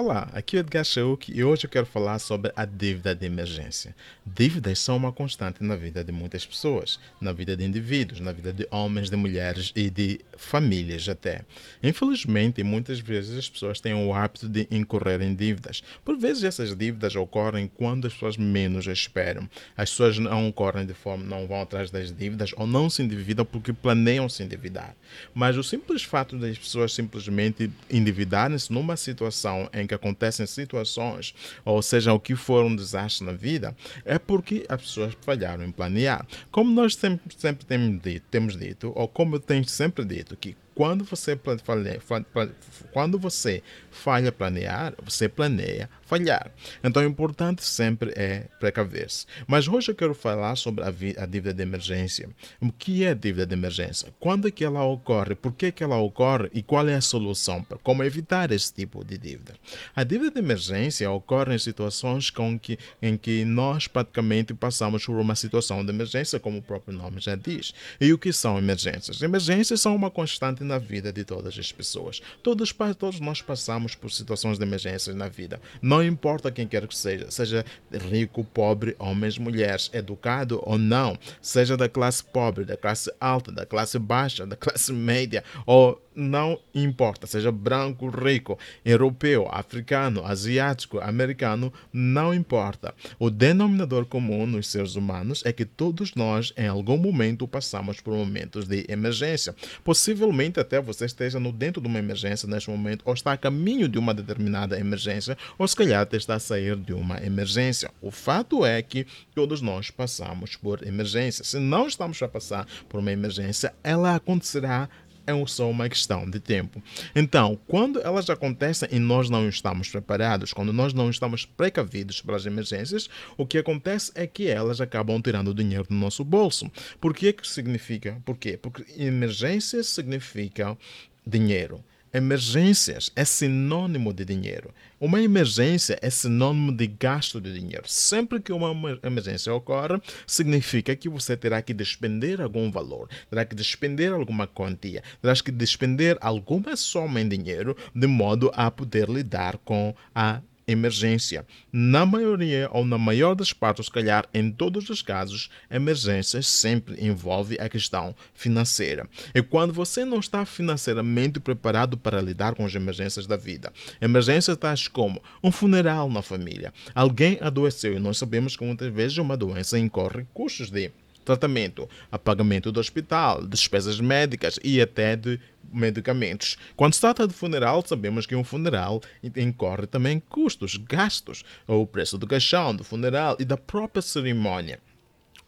Olá, aqui é Edgar Shauk e hoje eu quero falar sobre a dívida de emergência. Dívidas são uma constante na vida de muitas pessoas, na vida de indivíduos, na vida de homens, de mulheres e de famílias até. Infelizmente, muitas vezes as pessoas têm o hábito de incorrer em dívidas. Por vezes essas dívidas ocorrem quando as pessoas menos esperam. As pessoas não correm de forma, não vão atrás das dívidas ou não se endividam porque planeiam se endividar. Mas o simples fato das pessoas simplesmente endividarem-se numa situação em que acontecem situações, ou seja, o que for um desastre na vida, é porque as pessoas falharam em planear. Como nós sempre, sempre temos, dito, temos dito, ou como eu tenho sempre dito, que quando você, quando você falha planear, você planeia falhar. Então, o importante sempre é precaver-se. Mas hoje eu quero falar sobre a, a, dívida de emergência. O que é a dívida de emergência? Quando é que ela ocorre? Por que, que ela ocorre? E qual é a solução para como evitar esse tipo de dívida? A dívida de emergência ocorre em situações com que, em que nós praticamente passamos por uma situação de emergência, como o próprio nome já diz. E o que são emergências? Emergências são uma constante na vida de todas as pessoas. Todos, todos nós passamos por situações de emergência na vida. Não importa quem quer que seja, seja rico, pobre, homens, mulheres, educado ou não, seja da classe pobre, da classe alta, da classe baixa, da classe média ou não importa, seja branco, rico, europeu, africano, asiático, americano, não importa. O denominador comum nos seres humanos é que todos nós, em algum momento, passamos por momentos de emergência. Possivelmente até você esteja no dentro de uma emergência neste momento, ou está a caminho de uma determinada emergência, ou se calhar está a sair de uma emergência. O fato é que todos nós passamos por emergência. Se não estamos a passar por uma emergência, ela acontecerá é só uma questão de tempo. Então, quando elas acontecem e nós não estamos preparados, quando nós não estamos precavidos para as emergências, o que acontece é que elas acabam tirando o dinheiro do nosso bolso. Por que que significa? Por quê? Porque emergências significa dinheiro. Emergências é sinônimo de dinheiro. Uma emergência é sinônimo de gasto de dinheiro. Sempre que uma emergência ocorre, significa que você terá que despender algum valor, terá que despender alguma quantia, terá que despender alguma soma em dinheiro de modo a poder lidar com a emergência. Na maioria ou na maior das partes, se calhar em todos os casos, emergências sempre envolve a questão financeira. E quando você não está financeiramente preparado para lidar com as emergências da vida, emergências tais como um funeral na família, alguém adoeceu e nós sabemos que muitas vezes uma doença incorre custos de tratamento, a pagamento do hospital, despesas médicas e até de medicamentos. Quando se trata de funeral, sabemos que um funeral incorre também custos, gastos, o preço do caixão, do funeral e da própria cerimônia.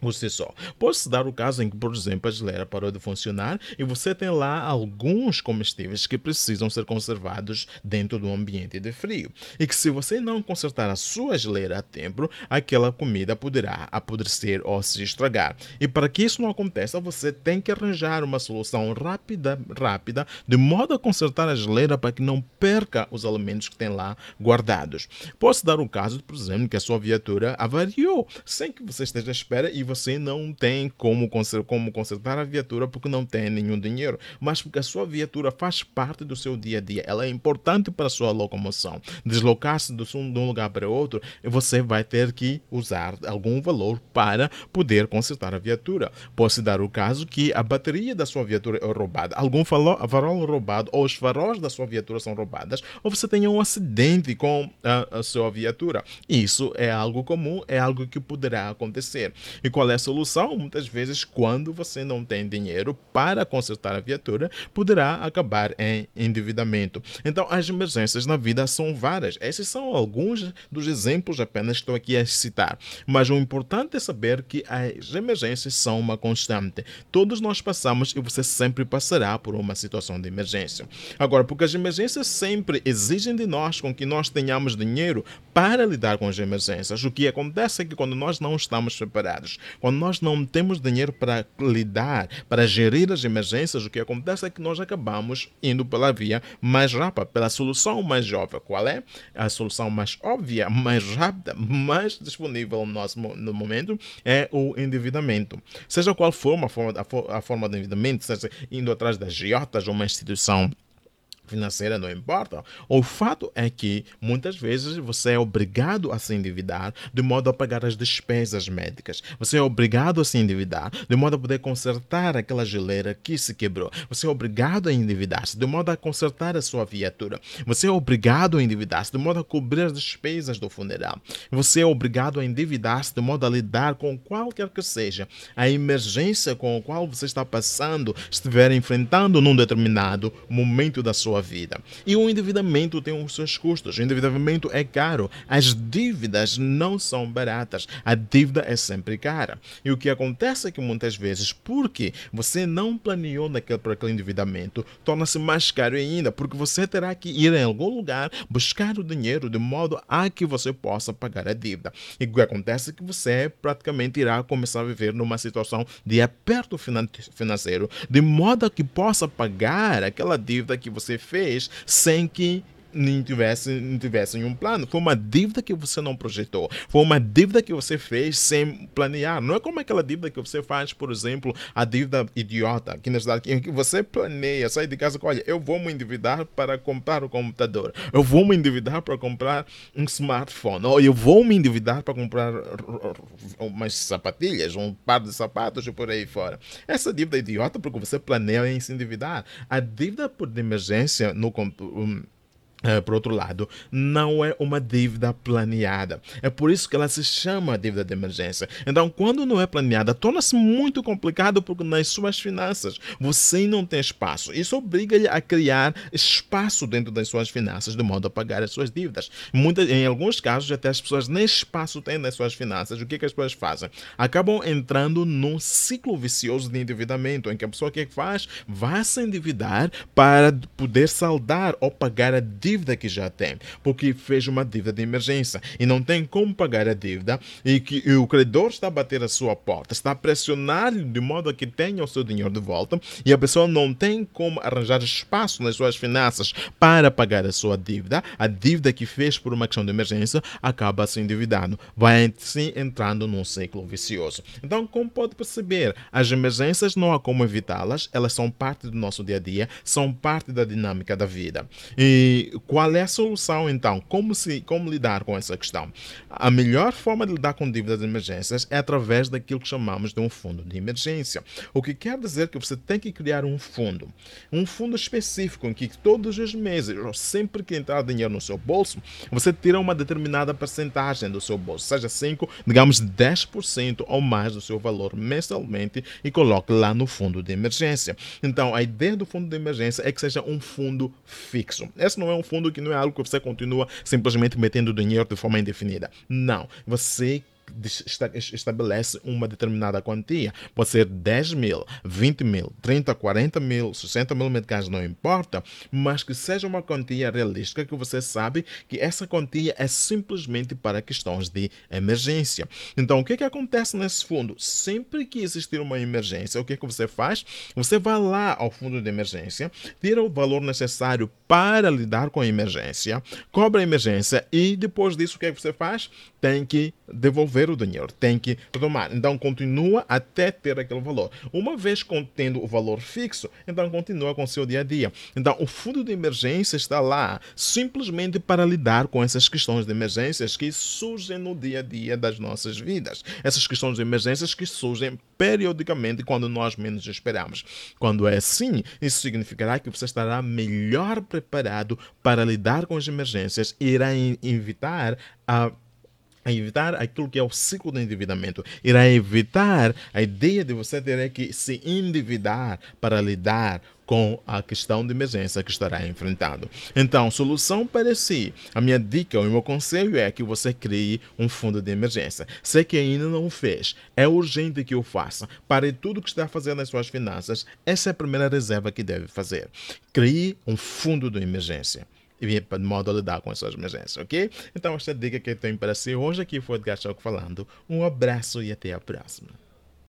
Você só. Pode-se dar o caso em que, por exemplo, a geleira parou de funcionar e você tem lá alguns comestíveis que precisam ser conservados dentro do ambiente de frio. E que se você não consertar a sua geleira a tempo, aquela comida poderá apodrecer ou se estragar. E para que isso não aconteça, você tem que arranjar uma solução rápida, rápida, de modo a consertar a geleira para que não perca os alimentos que tem lá guardados. Pode-se dar o caso, por exemplo, que a sua viatura avariou sem que você esteja à espera e você não tem como, como consertar a viatura porque não tem nenhum dinheiro, mas porque a sua viatura faz parte do seu dia a dia, ela é importante para a sua locomoção. Deslocar-se de um lugar para outro, você vai ter que usar algum valor para poder consertar a viatura. Pode-se dar o caso que a bateria da sua viatura é roubada, algum farol roubado ou os faróis da sua viatura são roubadas, ou você tenha um acidente com a, a sua viatura. Isso é algo comum, é algo que poderá acontecer. E qual é a solução? Muitas vezes, quando você não tem dinheiro para consertar a viatura, poderá acabar em endividamento. Então, as emergências na vida são várias. Esses são alguns dos exemplos apenas estou aqui a citar. Mas o importante é saber que as emergências são uma constante. Todos nós passamos e você sempre passará por uma situação de emergência. Agora, porque as emergências sempre exigem de nós com que nós tenhamos dinheiro para lidar com as emergências. O que acontece é que quando nós não estamos preparados, quando nós não temos dinheiro para lidar, para gerir as emergências, o que acontece é que nós acabamos indo pela via mais rápida, pela solução mais óbvia. Qual é? A solução mais óbvia, mais rápida, mais disponível no nosso no momento é o endividamento. Seja qual for a forma, a forma de endividamento, seja indo atrás das giotas ou uma instituição financeira, não importa. O fato é que muitas vezes você é obrigado a se endividar de modo a pagar as despesas médicas. Você é obrigado a se endividar de modo a poder consertar aquela geleira que se quebrou. Você é obrigado a endividar-se de modo a consertar a sua viatura. Você é obrigado a endividar-se de modo a cobrir as despesas do funeral. Você é obrigado a endividar-se de modo a lidar com qualquer que seja a emergência com a qual você está passando, estiver enfrentando num determinado momento da sua vida. E o endividamento tem os seus custos. O endividamento é caro. As dívidas não são baratas. A dívida é sempre cara. E o que acontece é que muitas vezes, porque você não planeou naquele, para aquele endividamento, torna-se mais caro ainda, porque você terá que ir em algum lugar buscar o dinheiro de modo a que você possa pagar a dívida. E o que acontece é que você praticamente irá começar a viver numa situação de aperto financeiro, de modo a que possa pagar aquela dívida que você fez sem que nem tivesse, não tivessem um plano. Foi uma dívida que você não projetou. Foi uma dívida que você fez sem planear. Não é como aquela dívida que você faz, por exemplo, a dívida idiota, que na verdade que você planeia, sai de casa com, olha, eu vou me endividar para comprar o computador. Eu vou me endividar para comprar um smartphone. Ou eu vou me endividar para comprar umas sapatilhas, um par de sapatos e por aí fora. Essa dívida é idiota porque você planeia em se endividar. A dívida por emergência no um, Uh, por outro lado, não é uma dívida planeada. É por isso que ela se chama dívida de emergência. Então, quando não é planeada, torna-se muito complicado porque nas suas finanças você não tem espaço. Isso obriga-lhe a criar espaço dentro das suas finanças de modo a pagar as suas dívidas. Muitas, em alguns casos, até as pessoas nem espaço têm nas suas finanças. O que, que as pessoas fazem? Acabam entrando num ciclo vicioso de endividamento em que a pessoa o que faz? Vai se endividar para poder saldar ou pagar a dívida dívida que já tem, porque fez uma dívida de emergência e não tem como pagar a dívida e que e o credor está a bater a sua porta, está a pressionar de modo que tenha o seu dinheiro de volta e a pessoa não tem como arranjar espaço nas suas finanças para pagar a sua dívida, a dívida que fez por uma questão de emergência acaba se endividando, vai se entrando num ciclo vicioso. Então, como pode perceber, as emergências não há como evitá-las, elas são parte do nosso dia a dia, são parte da dinâmica da vida. E qual é a solução então? Como, se, como lidar com essa questão? A melhor forma de lidar com dívidas de emergências é através daquilo que chamamos de um fundo de emergência. O que quer dizer que você tem que criar um fundo. Um fundo específico em que todos os meses, ou sempre que entrar dinheiro no seu bolso, você tira uma determinada percentagem do seu bolso, seja 5, digamos 10% ou mais do seu valor mensalmente e coloque lá no fundo de emergência. Então, a ideia do fundo de emergência é que seja um fundo fixo. Esse não é um fundo que não é algo que você continua simplesmente metendo dinheiro de forma indefinida. Não. Você estabelece uma determinada quantia. Pode ser 10 mil, 20 mil, 30, 40 mil, 60 mil meticais, não importa, mas que seja uma quantia realística que você sabe que essa quantia é simplesmente para questões de emergência. Então, o que, que acontece nesse fundo? Sempre que existir uma emergência, o que, que você faz? Você vai lá ao fundo de emergência, tira o valor necessário para lidar com a emergência, cobra a emergência e depois disso, o que, que você faz? Tem que devolver o dinheiro, tem que retomar. Então continua até ter aquele valor. Uma vez contendo o valor fixo, então continua com o seu dia a dia. Então o fundo de emergência está lá simplesmente para lidar com essas questões de emergências que surgem no dia a dia das nossas vidas. Essas questões de emergências que surgem periodicamente quando nós menos esperamos. Quando é assim, isso significará que você estará melhor preparado para lidar com as emergências e irá evitar a a evitar aquilo que é o ciclo do endividamento, irá evitar a ideia de você ter que se endividar para lidar com a questão de emergência que estará enfrentando. Então, solução para si. A minha dica, o meu conselho é que você crie um fundo de emergência. Se que ainda não fez, é urgente que o faça. Pare tudo que está fazendo nas suas finanças. Essa é a primeira reserva que deve fazer. Crie um fundo de emergência de modo a lidar com as suas emergências, ok? Então, esta dica que eu tenho para si hoje aqui foi Edgar Choco falando. Um abraço e até a próxima.